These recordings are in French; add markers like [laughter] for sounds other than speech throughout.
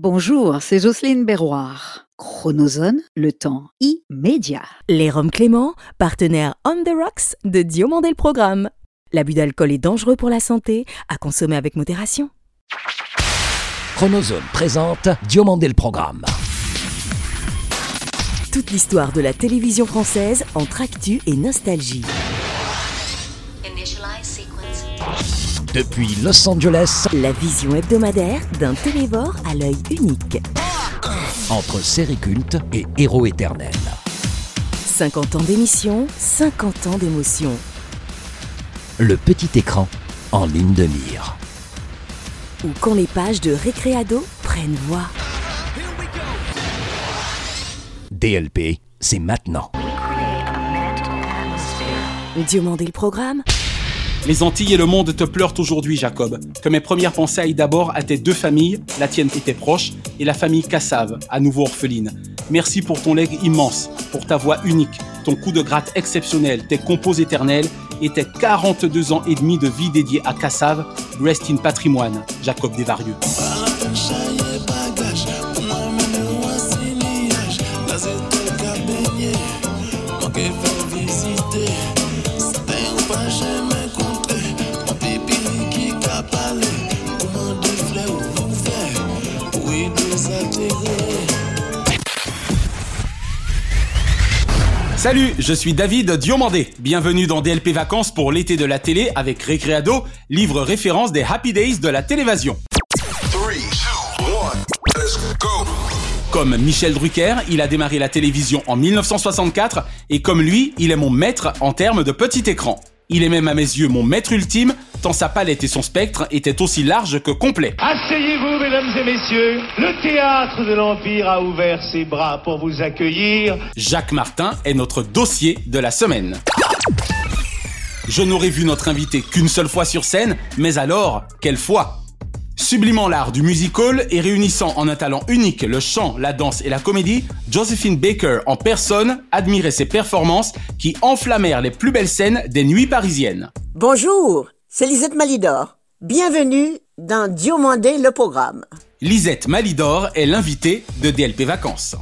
Bonjour, c'est Jocelyne Berroir. Chronozone, le temps immédiat. Les Roms Clément, partenaire On the Rocks de Diomandé le Programme. L'abus d'alcool est dangereux pour la santé, à consommer avec modération. Chronozone présente Diomandé le Programme. Toute l'histoire de la télévision française entre actu et nostalgie. Depuis Los Angeles, La vision hebdomadaire d'un télévore à l'œil unique. entre série culte et héros éternel. 50 ans d'émission, 50 ans d'émotion. Le petit écran en ligne de mire. Ou quand les pages de Récréado prennent voix. DLP, c'est maintenant. Diomandé le Programme, Les Antilles et le monde te pleurent aujourd'hui, Jacob. Que mes premières pensées aillent d'abord à tes deux familles, la tienne était proche, et la famille Cassave, à nouveau orpheline. Merci pour ton legs immense, pour ta voix unique, ton coup de gratte exceptionnel, tes compos éternels et tes 42 ans et demi de vie dédiés à Cassave. Rest in patrimoine, Jacob Desvarieux. Salut, je suis David Diomandé. Bienvenue dans DLP Vacances pour l'été de la télé avec Récréado, livre référence des Happy Days de la télévision. Three, two, one, let's go. Comme Michel Drucker, il a démarré la télévision en 1964 et comme lui, il est mon maître en termes de petit écran. Il est même à mes yeux mon maître ultime, tant sa palette et son spectre étaient aussi larges que complets. Asseyez-vous, mesdames et messieurs. Le théâtre de l'Empire a ouvert ses bras pour vous accueillir. Jacques Martin est notre dossier de la semaine. Je n'aurais vu notre invité qu'une seule fois sur scène, mais alors, quelle fois Sublimant l'art du musical et réunissant en un talent unique le chant, la danse et la comédie, Josephine Baker en personne admirait ses performances qui enflammèrent les plus belles scènes des nuits parisiennes. Bonjour, c'est Lisette Malidor. Bienvenue dans Diomandé le programme. Lisette Malidor est l'invitée de DLP Vacances.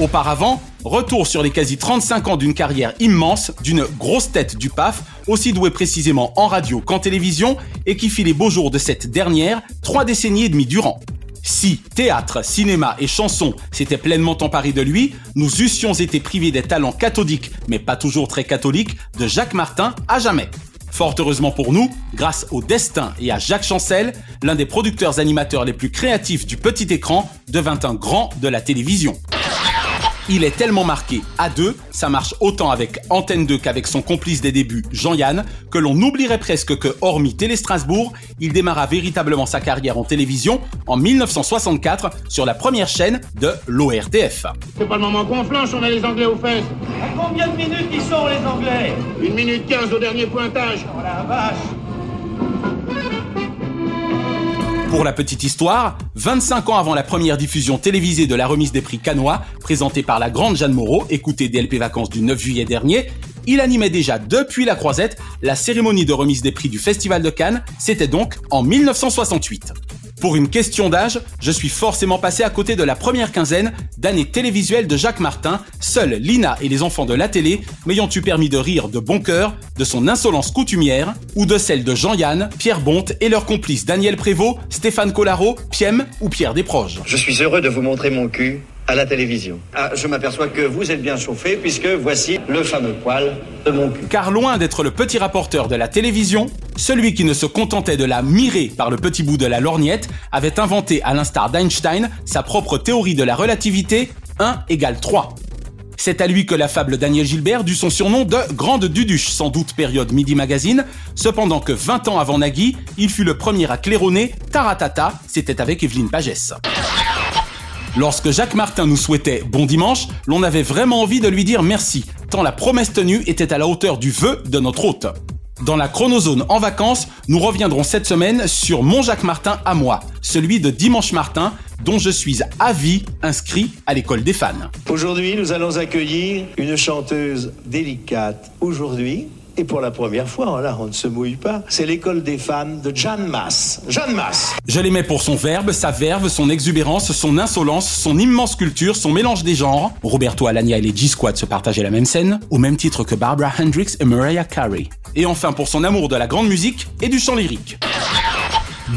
Auparavant, retour sur les quasi 35 ans d'une carrière immense, d'une grosse tête du PAF, aussi douée précisément en radio qu'en télévision, et qui fit les beaux jours de cette dernière trois décennies et demie durant. Si théâtre, cinéma et chanson s'étaient pleinement emparés de lui, nous eussions été privés des talents cathodiques, mais pas toujours très catholiques, de Jacques Martin à jamais. Fort heureusement pour nous, grâce au destin et à Jacques Chancel, l'un des producteurs animateurs les plus créatifs du petit écran devint un grand de la télévision. Il est tellement marqué à deux, ça marche autant avec Antenne 2 qu'avec son complice des débuts, Jean-Yann, que l'on oublierait presque que, hormis Télé Strasbourg, il démarra véritablement sa carrière en télévision en 1964 sur la première chaîne de l'ORTF. C'est pas le moment qu'on flanche, on a les Anglais aux fesses. À combien de minutes ils sont, les Anglais? Une minute quinze au dernier pointage. Oh la vache Pour la petite histoire, 25 ans avant la première diffusion télévisée de la remise des prix Canois, présentée par la grande Jeanne Moreau, écoutée DLP Vacances du 9 juillet dernier, il animait déjà depuis la croisette la cérémonie de remise des prix du Festival de Cannes, c'était donc en 1968. Pour une question d'âge, je suis forcément passé à côté de la première quinzaine d'années télévisuelles de Jacques Martin, seuls Lina et les enfants de la télé m'ayant eu permis de rire de bon cœur de son insolence coutumière ou de celle de Jean-Yann, Pierre Bonte et leurs complices Daniel Prévost, Stéphane Collaro, Piem ou Pierre Desproges. Je suis heureux de vous montrer mon cul à la télévision. Ah, je m'aperçois que vous êtes bien chauffé puisque voici le fameux poil de mon cul. Car loin d'être le petit rapporteur de la télévision, celui qui ne se contentait de la mirer par le petit bout de la lorgnette avait inventé, à l'instar d'Einstein, sa propre théorie de la relativité 1 égale 3. C'est à lui que la fable Daniel Gilbert dut son surnom de Grande Duduche, sans doute période Midi Magazine, cependant que 20 ans avant Nagui, il fut le premier à claironner Taratata, c'était avec Evelyne Pagès. Lorsque Jacques Martin nous souhaitait bon dimanche, l'on avait vraiment envie de lui dire merci, tant la promesse tenue était à la hauteur du vœu de notre hôte. Dans la chronozone en vacances, nous reviendrons cette semaine sur mon Jacques Martin à moi, celui de Dimanche Martin, dont je suis à vie inscrit à l'école des fans. Aujourd'hui, nous allons accueillir une chanteuse délicate. Aujourd'hui, Et pour la première fois, là, on ne se mouille pas. C'est l'école des femmes de Jeanne Masse. Jeanne Masse. Je l'aimais pour son verbe, sa verve, son exubérance, son insolence, son immense culture, son mélange des genres. Roberto Alagna et les G-Squad se partageaient la même scène, au même titre que Barbara Hendricks et Mariah Carey. Et enfin pour son amour de la grande musique et du chant lyrique.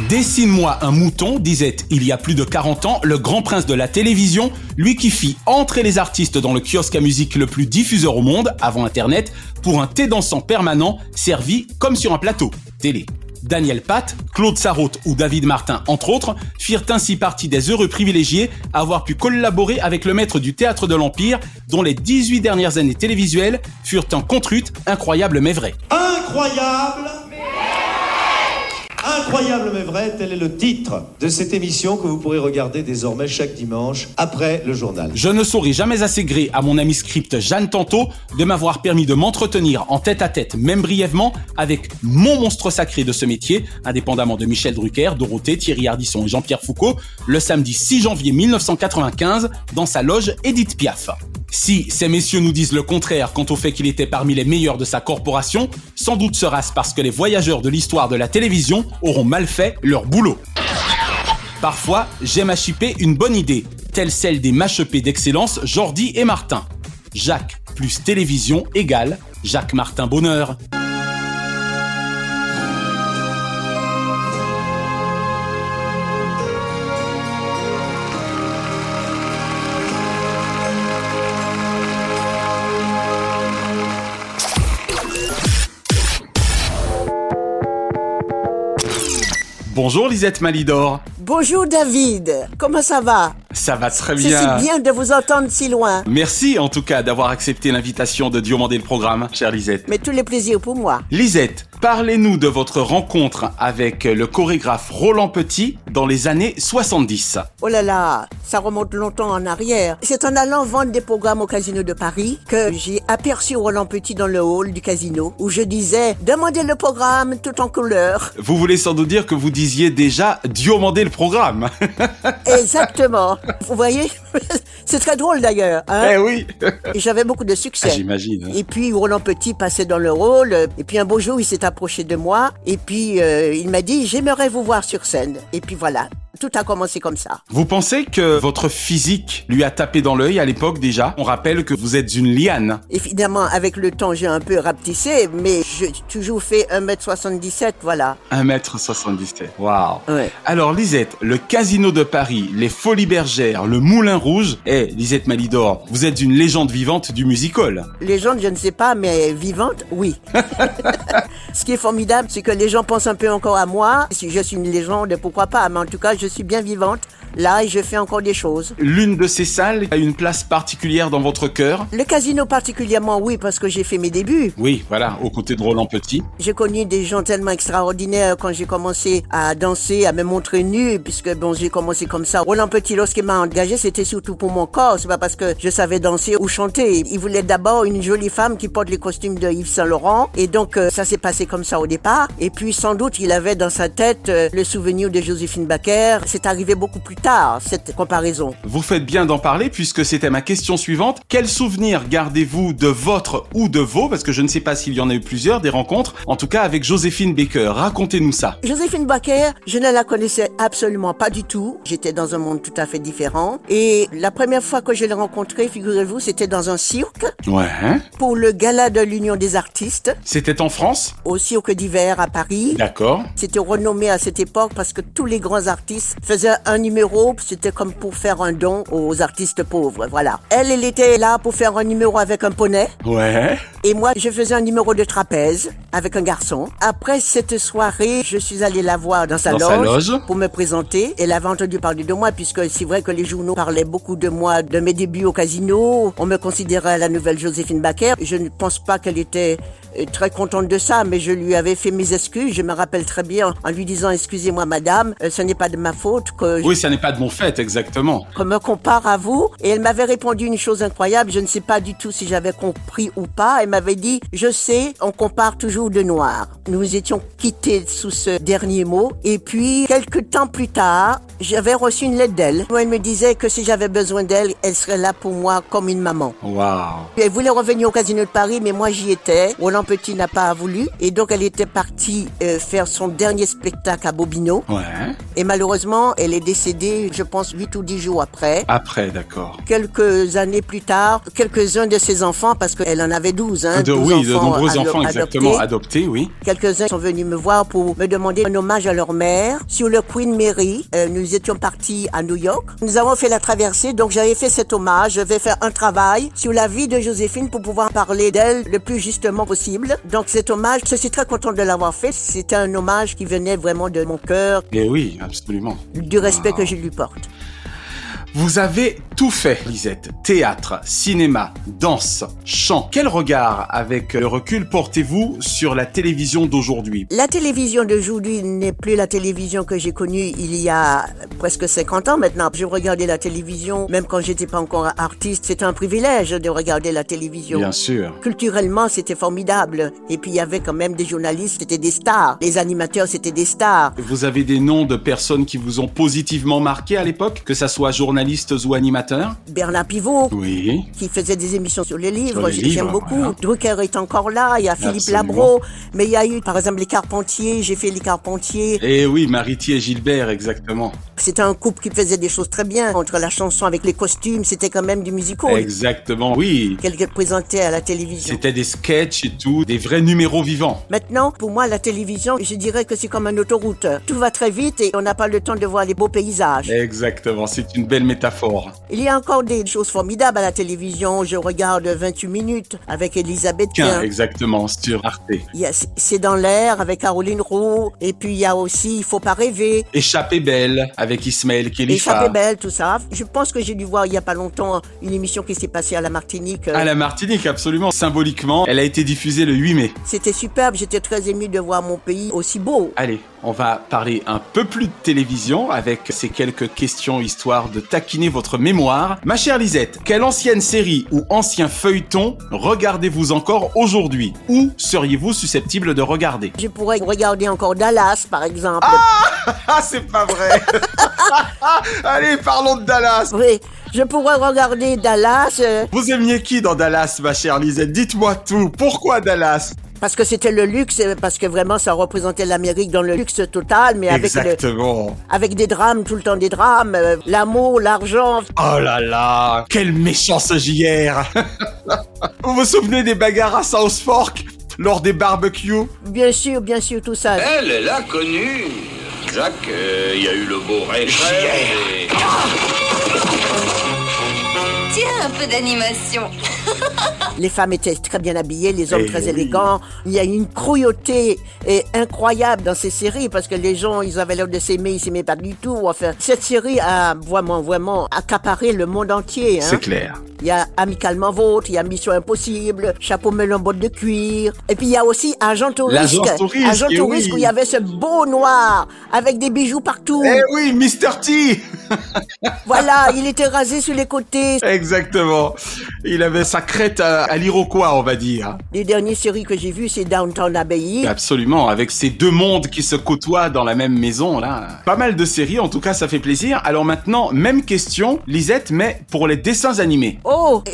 Dessine-moi un mouton, disait il y a plus de 40 ans le grand prince de la télévision, lui qui fit entrer les artistes dans le kiosque à musique le plus diffuseur au monde, avant Internet, pour un thé dansant permanent, servi comme sur un plateau, télé. Daniel Pat, Claude Sarraute ou David Martin, entre autres, firent ainsi partie des heureux privilégiés à avoir pu collaborer avec le maître du théâtre de l'Empire, dont les 18 dernières années télévisuelles furent en contrute, incroyable mais vrai. Incroyable Incroyable mais vrai, tel est le titre de cette émission que vous pourrez regarder désormais chaque dimanche après le journal. Je ne saurai jamais assez gré à mon ami script Jeanne Tanto de m'avoir permis de m'entretenir en tête à tête, même brièvement, avec mon monstre sacré de ce métier, indépendamment de Michel Drucker, Dorothée, Thierry Ardisson et Jean-Pierre Foucault, le samedi 6 janvier 1995, dans sa loge Edith Piaf. Si ces messieurs nous disent le contraire quant au fait qu'il était parmi les meilleurs de sa corporation, sans doute sera-ce parce que les voyageurs de l'histoire de la télévision auront mal fait leur boulot. Parfois, j'aime à chipper une bonne idée, telle celle des machepés d'excellence Jordi et Martin. Jacques plus télévision égale Jacques Martin Bonheur. Bonjour Lisette Malidor. Bonjour David, comment ça va? Ça va très C'est bien. si bien de vous entendre si loin. Merci en tout cas d'avoir accepté l'invitation de Diomandé le programme, chère Lisette. Mais tous les plaisirs pour moi. Lisette, parlez-nous de votre rencontre avec le chorégraphe Roland Petit dans les années 70. Oh là là, ça remonte longtemps en arrière. C'est en allant vendre des programmes au Casino de Paris que j'ai aperçu Roland Petit dans le hall du casino où je disais demandez le programme tout en couleur. Vous voulez sans doute dire que vous disiez déjà Diomandé le programme. [laughs] Exactement. Vous voyez [laughs] C'est très drôle d'ailleurs. Hein eh oui. J'avais beaucoup de Ah, succès. J'imagine. Et puis Roland Petit passait dans le rôle. Et puis un beau jour, il s'est approché de moi. Et puis euh, il m'a dit j'aimerais vous voir sur scène. Et puis voilà, tout a commencé comme ça. Vous pensez que votre physique lui a tapé dans l'œil à l'époque déjà? On rappelle que vous êtes une liane. Évidemment, avec le temps, j'ai un peu rapetissé, mais j'ai toujours fait 1m77, voilà. 1m77. Waouh. Ouais. Alors Lisette, le Casino de Paris, les Folies Bergères, le Moulin Rouge, eh Lisette Malidor, vous êtes une légende vivante du musical. Légende, je ne sais pas, mais vivante, oui. [laughs] Ce qui est formidable, c'est que les gens pensent un peu encore à moi. Si je suis une légende, pourquoi pas, mais en tout cas, je suis bien vivante. Là, et je fais encore des choses. L'une de ces salles a une place particulière dans votre cœur? Le casino particulièrement, oui, parce que j'ai fait mes débuts. Oui, voilà, aux côtés de Roland Petit. J'ai connu des gens tellement extraordinaires quand j'ai commencé à danser, à me montrer nue, puisque bon, j'ai commencé comme ça. Roland Petit, lorsqu'il m'a engagé, c'était surtout pour mon corps. C'est pas parce que je savais danser ou chanter. Il voulait d'abord une jolie femme qui porte les costumes de Yves Saint Laurent. Et donc, euh, ça s'est passé comme ça au départ. Et puis, sans doute, il avait dans sa tête euh, le souvenir de Joséphine Baker. C'est arrivé beaucoup plus tard, cette comparaison. Vous faites bien d'en parler puisque c'était ma question suivante. Quel souvenir gardez-vous de votre ou de vos, parce que je ne sais pas s'il y en a eu plusieurs, des rencontres, en tout cas avec Joséphine Baker. Racontez-nous ça. Joséphine Baker, je ne la connaissais absolument pas du tout. J'étais dans un monde tout à fait différent. Et la première fois que je l'ai rencontrée, figurez-vous, c'était dans un cirque Ouais. hein pour le gala de l'Union des artistes C'était en France? au cirque d'hiver à Paris. D'accord. C'était renommé à cette époque parce que tous les grands artistes faisaient un numéro, c'était comme pour faire un don aux artistes pauvres, voilà. Elle, elle était là pour faire un numéro avec un poney. Ouais. Et moi, je faisais un numéro de trapèze avec un garçon. Après cette soirée, je suis allée la voir dans sa, Dans loge, sa loge. pour me présenter. Elle avait entendu parler de moi puisque c'est vrai que les journaux parlaient beaucoup de moi, de mes débuts au casino. On me considérait la nouvelle Joséphine Baker. Je ne pense pas qu'elle était euh, très contente de ça, mais je lui avais fait mes excuses. Je me rappelle très bien en lui disant excusez-moi madame, euh, ce n'est pas de ma faute que Oui, ça n'est pas de mon fait, exactement. qu'on me compare à vous. Et elle m'avait répondu une chose incroyable. Je ne sais pas du tout si j'avais compris ou pas. Elle m'avait dit je sais, on compare toujours de noir. Nous étions quittés sous ce dernier mot. Et puis quelques temps plus tard, j'avais reçu une lettre d'elle où elle me disait que si j'avais besoin d'elle, elle serait là pour moi comme une maman. Waouh. Elle voulait revenir au Casino de Paris, mais moi j'y étais. Roland Petit n'a pas voulu. Et donc elle était partie euh, faire son dernier spectacle à Bobino. Ouais. Et malheureusement, elle est décédée, je pense, 8 ou 10 jours après. Après, d'accord. Quelques années plus tard, quelques-uns de ses enfants, parce qu'elle en avait 12, hein, De, 12 oui, de nombreux ado- enfants, exactement, adoptés. adoptés, oui. Quelques-uns sont venus me voir pour me demander un hommage à leur mère sur le Queen Mary. Euh, nous étions partis à New York. Nous avons fait la traversée, donc j'avais fait cet hommage. Je vais faire un travail sur la vie de Joséphine pour pouvoir parler d'elle le plus justement possible. Donc cet hommage, je suis très contente de l'avoir fait. C'était un hommage qui venait vraiment de mon cœur, Et oui, absolument. du respect que je lui porte. Vous avez tout fait, Lisette. Théâtre, cinéma, danse, chant. Quel regard, avec le recul, portez-vous sur la télévision d'aujourd'hui? La télévision d'aujourd'hui n'est plus la télévision que j'ai connue il y a presque 50 ans maintenant. Je regardais la télévision, même quand j'étais pas encore artiste, c'était un privilège de regarder la télévision. Bien sûr. Culturellement, c'était formidable. Et puis, il y avait quand même des journalistes, c'était des stars. Les animateurs, c'était des stars. Vous avez des noms de personnes qui vous ont positivement marqué à l'époque, que ça soit journalistes ou animateurs Bernard Pivot, Oui. qui faisait des émissions sur les livres, j'aime beaucoup. voilà. Drucker est encore là, il y a Philippe Absolument. Labro, mais il y a eu, par exemple, les Carpentiers, j'ai fait les Carpentiers. Et oui, Maritier et Gilbert, exactement. C'était un couple qui faisait des choses très bien. Entre la chanson avec les costumes, c'était quand même du musical. Exactement, oui. Qu'elle présentait à la télévision. C'était des sketchs et tout, des vrais numéros vivants. Maintenant, pour moi, la télévision, je dirais que c'est comme une autoroute. Tout va très vite et on n'a pas le temps de voir les beaux paysages. Exactement, c'est une belle métaphore. Il y a encore des choses formidables à la télévision. Je regarde 28 minutes avec Elisabeth Quint. exactement, sur Arte. C'est dans l'air avec Caroline Roux. Et puis il y a aussi Il faut pas rêver. Échappée belle, avec Ismaël Khalifa. Échappée belle, tout ça. Je pense que j'ai dû voir il y a pas longtemps une émission qui s'est passée à la Martinique. À la Martinique, absolument. Symboliquement, elle a été diffusée le 8 mai. C'était superbe. J'étais très émue de voir mon pays aussi beau. Allez, on va parler un peu plus de télévision avec ces quelques questions histoire de taquiner votre mémoire. Ma chère Lisette, quelle ancienne série ou ancien feuilleton regardez-vous encore aujourd'hui? Ou seriez-vous susceptible de regarder? Je pourrais regarder encore Dallas, par exemple. Ah, [laughs] c'est pas vrai! [laughs] Allez, parlons de Dallas! Oui, je pourrais regarder Dallas euh, Vous aimiez qui dans Dallas, ma chère Lisette? Dites-moi tout. Pourquoi Dallas? Parce que c'était le luxe, parce que vraiment ça représentait l'Amérique dans le luxe total, mais avec, le- avec des drames, tout le temps des drames, euh, l'amour, l'argent. Oh là là, quel méchant ce JR [laughs] Vous vous souvenez des bagarres à South Fork lors des barbecues? Bien sûr, bien sûr, tout ça. Elle, elle a connu. Jacques, euh, il y a eu le beau rêve. et- Tiens, un peu d'animation. Les femmes étaient très bien habillées, les hommes Eh très oui. élégants. Il y a une cruauté et incroyable dans ces séries parce que les gens, ils avaient l'air de s'aimer, ils s'aimaient pas du tout. Enfin, cette série a vraiment, vraiment accaparé le monde entier. Hein. C'est clair. Il y a Amicalement Vôtre, il y a Mission Impossible, Chapeau melon botte de cuir. Et puis il y a aussi Agent Touriste. Touriste, Agent eh Touriste oui. où il y avait ce beau noir avec des bijoux partout. Eh oui, Mr. T Voilà, il était rasé sur les côtés. Exactement. Il avait sa crête à, à l'Iroquois, on va dire. Les dernières séries que j'ai vues, c'est Downtown Abbey. Absolument, avec ces deux mondes qui se côtoient dans la même maison, là. Pas mal de séries, en tout cas, ça fait plaisir. Alors maintenant, même question, Lisette, mais pour les dessins animés. Oh [laughs]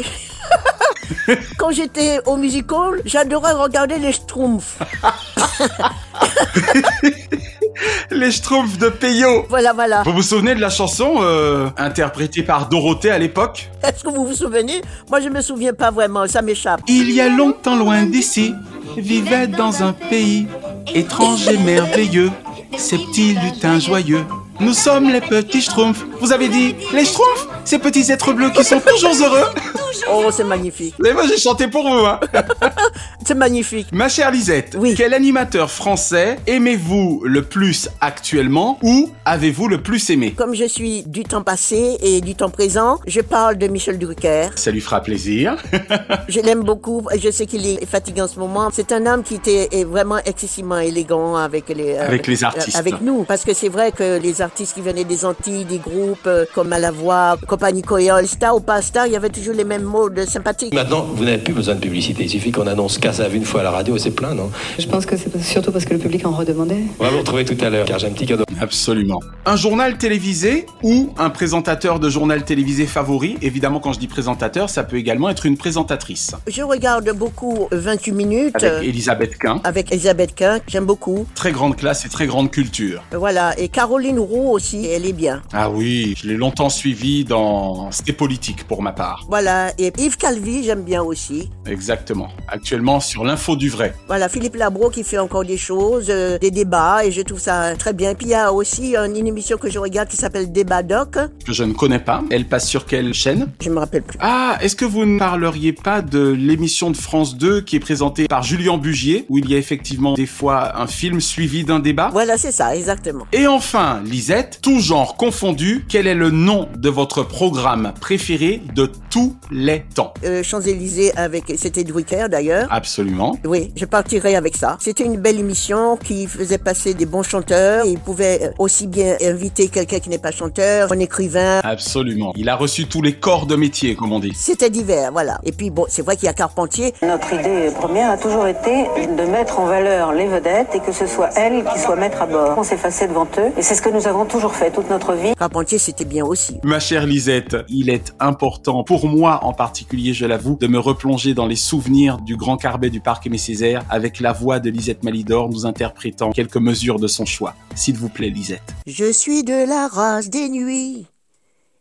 Quand j'étais au musical, j'adorais regarder les Schtroumpfs. [laughs] [laughs] Les Schtroumpfs de Peyo. Voilà, voilà. Vous vous souvenez de la chanson euh, interprétée par Dorothée à l'époque? Est-ce que vous vous souvenez? Moi, je me souviens pas vraiment, ça m'échappe. Il y a longtemps loin d'ici, vivait dans un pays étrange et merveilleux, ces petits lutins joyeux. Nous sommes les petits schtroumpfs. Vous avez dit les schtroumpfs Ces petits êtres bleus qui sont toujours heureux [laughs] Oh, c'est magnifique. Mais moi j'ai chanté pour vous, hein. [laughs] c'est magnifique. Ma chère Lisette, oui. quel animateur français aimez-vous le plus actuellement ou avez-vous le plus aimé? Comme je suis du temps passé et du temps présent, je parle de Michel Drucker. Ça lui fera plaisir. [laughs] je l'aime beaucoup. Je sais qu'il est fatigué en ce moment. C'est un homme qui était vraiment excessivement élégant avec les euh, avec les artistes, avec nous, parce que c'est vrai que les artistes qui venaient des Antilles, des groupes euh, comme à la voix, compagnie Coyol, star ou pas star, il y avait toujours les mêmes mots de sympathique. Maintenant, vous n'avez plus besoin de publicité. Il suffit qu'on annonce Cassave une fois à la radio et c'est plein, non? Je pense que c'est surtout parce que le public en redemandait. On va vous retrouver tout à l'heure, car j'ai un petit cadeau. Absolument. Un journal télévisé ou un présentateur de journal télévisé favori? Évidemment, quand je dis présentateur, ça peut également être une présentatrice. Je regarde beaucoup 28 minutes. Avec Elisabeth Quint. Avec Elisabeth Quint, j'aime beaucoup. Très grande classe et très grande culture. Voilà, et Caroline Roux aussi, elle est bien. Ah oui, je l'ai longtemps suivi dans C'était politique pour ma part. Voilà, et Yves Calvi, j'aime bien aussi. Exactement. Actuellement sur l'info du vrai. Voilà, Philippe Labro qui fait encore des choses, euh, des débats, et je trouve ça très bien. Puis il y a aussi une émission que je regarde qui s'appelle Débat Doc. Que je ne connais pas. Elle passe sur quelle chaîne? Je me rappelle plus. Ah, est-ce que vous ne parleriez pas de l'émission de France 2 qui est présentée par Julien Bugier, où il y a effectivement des fois un film suivi d'un débat? Voilà, c'est ça, exactement. Et enfin, Lisette, tout genre confondu, quel est le nom de votre programme préféré de tous les temps euh, Champs-Élysées avec... C'était Drucker d'ailleurs. Absolument. Oui, je partirai avec ça. C'était une belle émission qui faisait passer des bons chanteurs. Et il pouvait aussi bien inviter quelqu'un qui n'est pas chanteur, un écrivain. Absolument. Il a reçu tous les corps de métier, comme on dit. C'était divers, voilà. Et puis bon, c'est vrai qu'il y a Carpentier. Notre idée première a toujours été de mettre en valeur les vedettes et que ce soit elles qui soient maîtres à bord. On s'effaçait devant eux et c'est ce que nous avons toujours fait toute notre vie. Carpentier, c'était bien aussi. Ma chère Lisette, il est important, pour moi en particulier, je l'avoue, de me replonger dans les souvenirs du grand Carbet du Parc Aimé Césaire avec la voix de Lisette Malidor nous interprétant quelques mesures de son choix. S'il vous plaît, Lisette. Je suis de la race des nuits,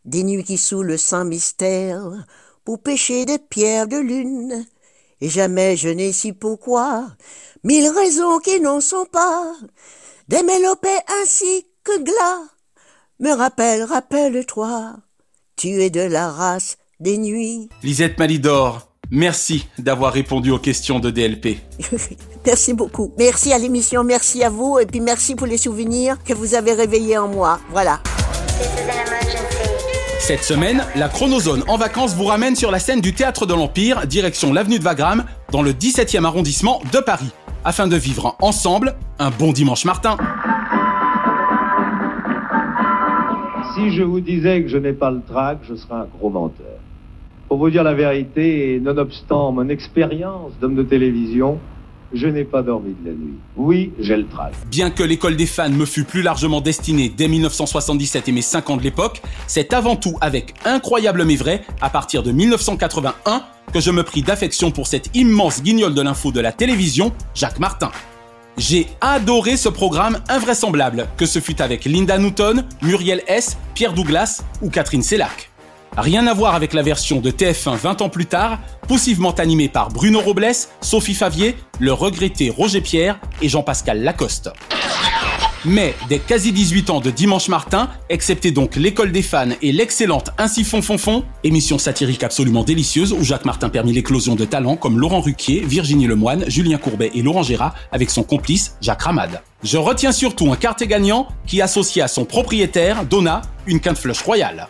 des nuits qui sous le sang mystère, pour pêcher des pierres de lune. Et jamais je n'ai su pourquoi, mille raisons qui n'en sont pas, des mélopées ainsi que glas, me rappelle, rappelle-toi, tu es de la race des nuits. Lisette Malidor, merci d'avoir répondu aux questions de DLP. [laughs] merci beaucoup. Merci à l'émission, merci à vous, et puis merci pour les souvenirs que vous avez réveillés en moi. Voilà. Cette semaine, la Chronozone en vacances vous ramène sur la scène du Théâtre de l'Empire, direction l'avenue de Wagram, dans le 17e arrondissement de Paris, afin de vivre ensemble un bon dimanche Martin. Si je vous disais que je n'ai pas le trac, je serais un gros menteur. Pour vous dire la vérité, nonobstant mon expérience d'homme de télévision, je n'ai pas dormi de la nuit. Oui, j'ai le trac. Bien que l'école des fans me fût plus largement destinée dès 1977 et mes 5 ans de l'époque, c'est avant tout avec Incroyable mais vrai, à partir de 1981, que je me pris d'affection pour cet immense guignol de l'info de la télévision, Jacques Martin. J'ai adoré ce programme invraisemblable, que ce fût avec Linda Newton, Muriel S., Pierre Douglas ou Catherine Sellac. Rien à voir avec la version de TF1 20 ans plus tard, poussivement animée par Bruno Robles, Sophie Favier, le regretté Roger Pierre et Jean-Pascal Lacoste. Mais dès quasi 18 ans de Dimanche Martin, excepté donc l'école des fans et l'excellente Ainsi fond fond fond, émission satirique absolument délicieuse où Jacques Martin permit l'éclosion de talents comme Laurent Ruquier, Virginie Lemoine, Julien Courbet et Laurent Gérard avec son complice Jacques Ramade. Je retiens surtout un quartier gagnant qui associe à son propriétaire, Donna, une quinte flush royale.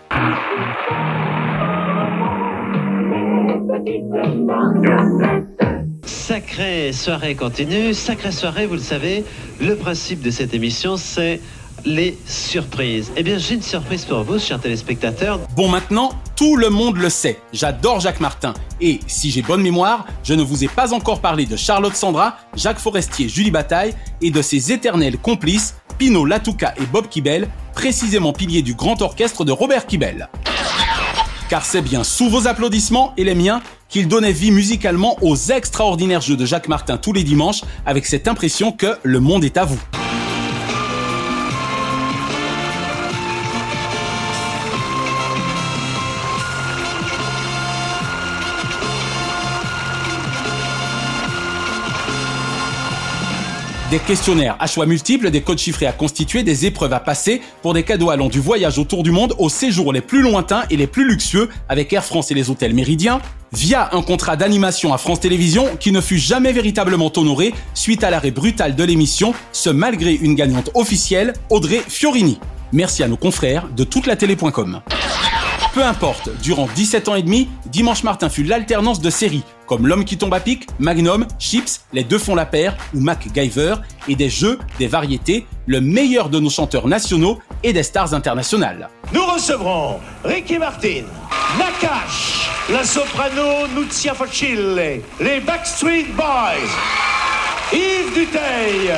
Sacrée soirée continue, sacrée soirée, vous le savez, le principe de cette émission, c'est les surprises. Eh bien, j'ai une surprise pour vous, chers téléspectateurs. Bon, maintenant, tout le monde le sait. J'adore Jacques Martin. Et si j'ai bonne mémoire, je ne vous ai pas encore parlé de Charlotte Sandra, Jacques Forestier, Julie Bataille et de ses éternels complices, Pino Latouka et Bob Kibel, précisément piliers du grand orchestre de Robert Kibel. Car c'est bien sous vos applaudissements et les miens qu'il donnait vie musicalement aux extraordinaires jeux de Jacques Martin tous les dimanches avec cette impression que le monde est à vous. Des questionnaires à choix multiples, des codes chiffrés à constituer, des épreuves à passer pour des cadeaux allant du voyage autour du monde aux séjours les plus lointains et les plus luxueux avec Air France et les hôtels Méridien, via un contrat d'animation à France Télévisions qui ne fut jamais véritablement honoré suite à l'arrêt brutal de l'émission, ce malgré une gagnante officielle, Audrey Fiorini. Merci à nos confrères de toute la télé.com. Peu importe, durant 17 ans et demi, Dimanche Martin fut l'alternance de séries comme L'homme qui tombe à pic, Magnum, Chips, Les deux font la paire ou MacGyver, et des jeux, des variétés, le meilleur de nos chanteurs nationaux et des stars internationales. Nous recevrons Ricky Martin, Nakash, la soprano Nuzia Facile, les Backstreet Boys, Yves Duteil,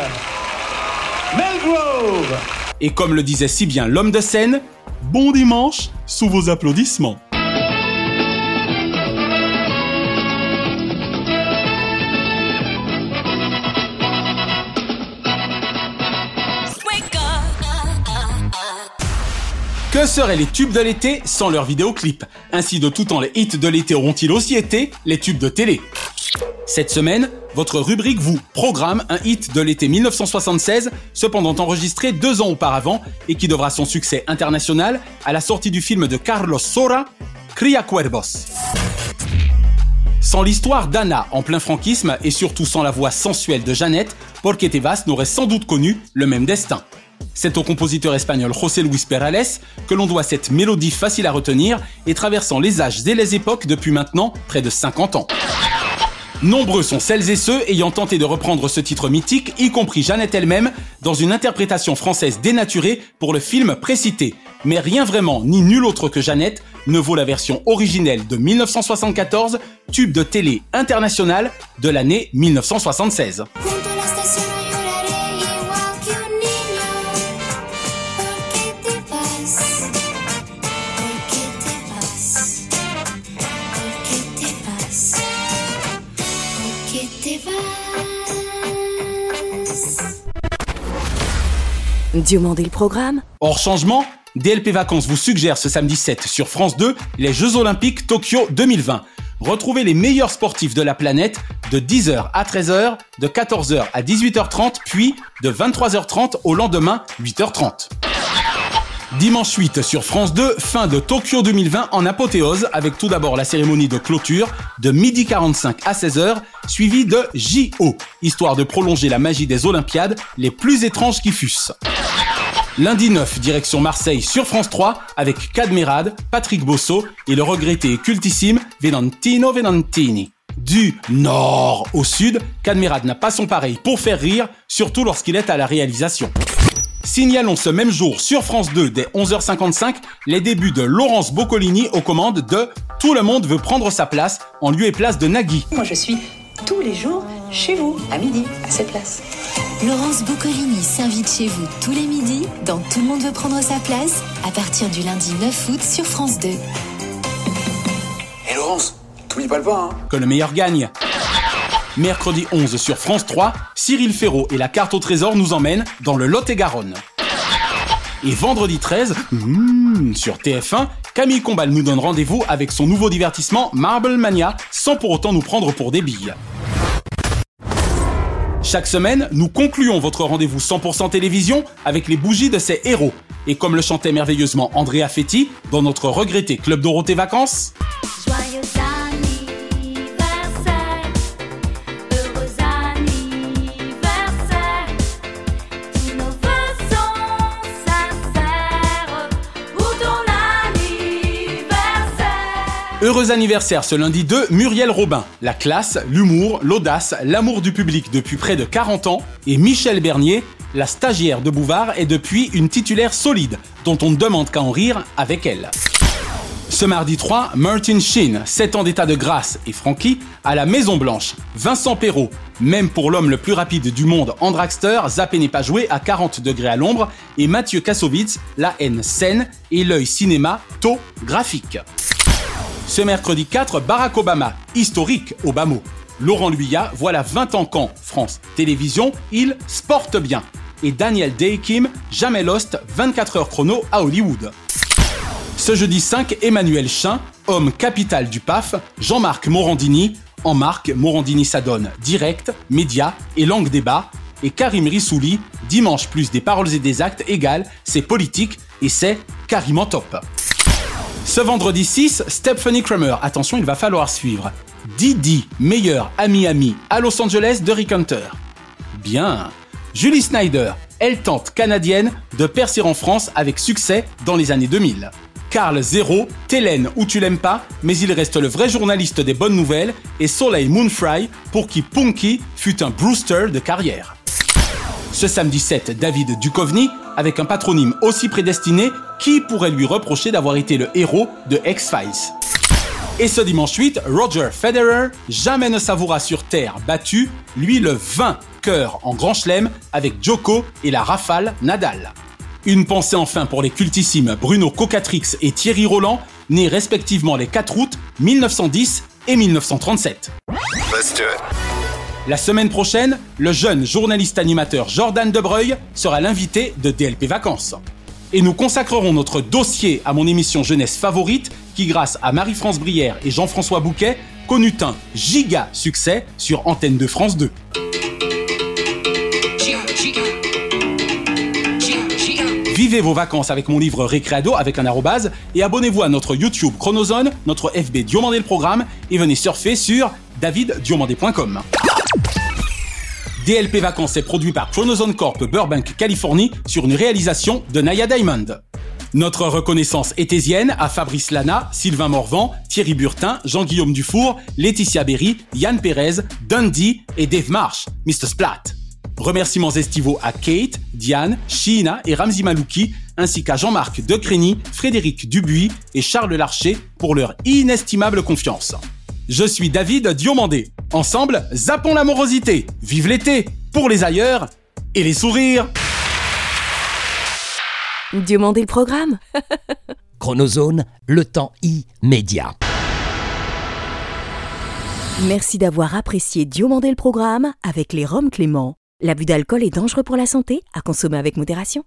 Mel Grove. Et comme le disait si bien l'homme de scène, bon dimanche sous vos applaudissements. Que seraient les tubes de l'été sans leurs vidéoclips? Ainsi de tout temps les hits de l'été auront-ils aussi été les tubes de télé? Cette semaine, votre rubrique vous programme un hit de l'été 1976, cependant enregistré deux ans auparavant et qui devra son succès international à la sortie du film de Carlos Sora, Cria Cuervos. Sans l'histoire d'Anna en plein franquisme et surtout sans la voix sensuelle de Jeannette, Porque Tevas n'aurait sans doute connu le même destin. C'est au compositeur espagnol José Luis Perales que l'on doit cette mélodie facile à retenir et traversant les âges et les époques depuis maintenant près de 50 ans. Nombreux sont celles et ceux ayant tenté de reprendre ce titre mythique, y compris Jeannette elle-même, dans une interprétation française dénaturée pour le film précité. Mais rien vraiment, ni nul autre que Jeannette, ne vaut la version originelle de 1974, tube de télé international de l'année 1976. Diomandé le programme Hors changement, DLP Vacances vous suggère ce samedi 7 sur France 2 les Jeux Olympiques Tokyo 2020. Retrouvez les meilleurs sportifs de la planète de 10h à 13h, de 14h à 18h30, puis de 23h30 au lendemain 8h30. Dimanche 8 sur France 2, fin de Tokyo 2020 en apothéose avec tout d'abord la cérémonie de clôture de midi 45 à 16h, suivie de JO, histoire de prolonger la magie des Olympiades les plus étranges qui fussent. Lundi 9, direction Marseille sur France 3 avec Cadmerade, Patrick Bosso et le regretté et cultissime Venantino Venantini. Du nord au sud, Cadmerade n'a pas son pareil pour faire rire, surtout lorsqu'il est à la réalisation. Signalons ce même jour sur France 2 dès 11h55 les débuts de Laurence Boccolini aux commandes de Tout le monde veut prendre sa place en lieu et place de Nagui. Moi je suis tous les jours chez vous, à midi, à cette place. Laurence Boccolini s'invite chez vous tous les midis dans Tout le monde veut prendre sa place à partir du lundi 9 août sur France 2. Et Laurence, t'oublies pas le pain, hein Que le meilleur gagne Mercredi 11 sur France 3, Cyril Ferraud et la carte au trésor nous emmènent dans le Lot-et-Garonne. Et vendredi 13, hmm, sur TF1, Camille Combal nous donne rendez-vous avec son nouveau divertissement Marble Mania, sans pour autant nous prendre pour des billes. Chaque semaine, nous concluons votre rendez-vous 100% télévision avec les bougies de ces héros. Et comme le chantait merveilleusement Andrea Fetti dans notre regretté Club Dorothée Vacances, Heureux anniversaire ce lundi 2, Muriel Robin. La classe, l'humour, l'audace, l'amour du public depuis près de 40 ans. Et Michel Bernier, la stagiaire de Bouvard est depuis une titulaire solide, dont on ne demande qu'à en rire avec elle. Ce mardi 3, Martin Sheen, 7 ans d'état de grâce, et Frankie à la Maison Blanche. Vincent Perrault, même pour l'homme le plus rapide du monde en dragster, zappé n'est pas joué à 40 degrés à l'ombre, et Mathieu Kassovitz, la haine saine et l'œil cinéma taux graphique. Ce mercredi 4, Barack Obama, historique Obama. Laurent Luyat, voilà 20 ans qu'en France Télévisions, il sporte bien. Et Daniel Day-Kim, jamais lost, 24 heures chrono à Hollywood. Ce jeudi 5, Emmanuel Chin, homme capital du PAF, Jean-Marc Morandini, en marque, Morandini s'adonne direct, média et langue débat, et Karim Rissouli. Dimanche plus des paroles et des actes égale, c'est politique et c'est carrément top. Ce vendredi 6, Stephanie Kramer, attention, il va falloir suivre. Didi, meilleur ami-ami à Los Angeles de Rick Hunter. Bien. Julie Snyder, elle tente canadienne de percer en France avec succès dans les années 2000. Carl Zero, Télène ou tu l'aimes pas, mais il reste le vrai journaliste des bonnes nouvelles et Soleil Moonfry pour qui Punky fut un Brewster de carrière. Ce samedi 7, David Duchovny, avec un patronyme aussi prédestiné, qui pourrait lui reprocher d'avoir été le héros de X-Files Et ce dimanche 8, Roger Federer, jamais ne savoura sur terre battu, lui le 20 cœur en grand chelem avec Joko et la rafale Nadal. Une pensée enfin pour les cultissimes Bruno Cocatrix et Thierry Roland, nés respectivement les 4 août 1910 et 1937. Let's do it. La semaine prochaine, le jeune journaliste animateur Jordan Debreuil sera l'invité de DLP Vacances. Et nous consacrerons notre dossier à mon émission jeunesse favorite qui, grâce à Marie-France Brière et Jean-François Bouquet, connut un giga succès sur Antenne de France 2. Vivez vos vacances avec mon livre Récréado avec un arrobase et abonnez-vous à notre YouTube Chronozone, notre FB Diomandé le programme et venez surfer sur daviddiomandé.com. DLP Vacances est produit par Chronozone Corp Burbank, Californie sur une réalisation de Naya Diamond. Notre reconnaissance étésienne à Fabrice Lana, Sylvain Morvan, Thierry Burtin, Jean-Guillaume Dufour, Laetitia Berry, Yann Pérez, Dundee et Dave Marsh, Mr. Splat. Remerciements estivaux à Kate, Diane, Sheena et Ramzi Malouki, ainsi qu'à Jean-Marc Decrény, Frédéric Dubuis et Charles Larcher pour leur inestimable confiance. Je suis David Diomandé. Ensemble, zappons l'amorosité. Vive l'été, pour les ailleurs et les sourires. Diomandé le programme [laughs] Chronozone, le temps immédiat. Merci d'avoir apprécié Diomandé le programme avec les Roms Clément. L'abus d'alcool est dangereux pour la santé, à consommer avec modération.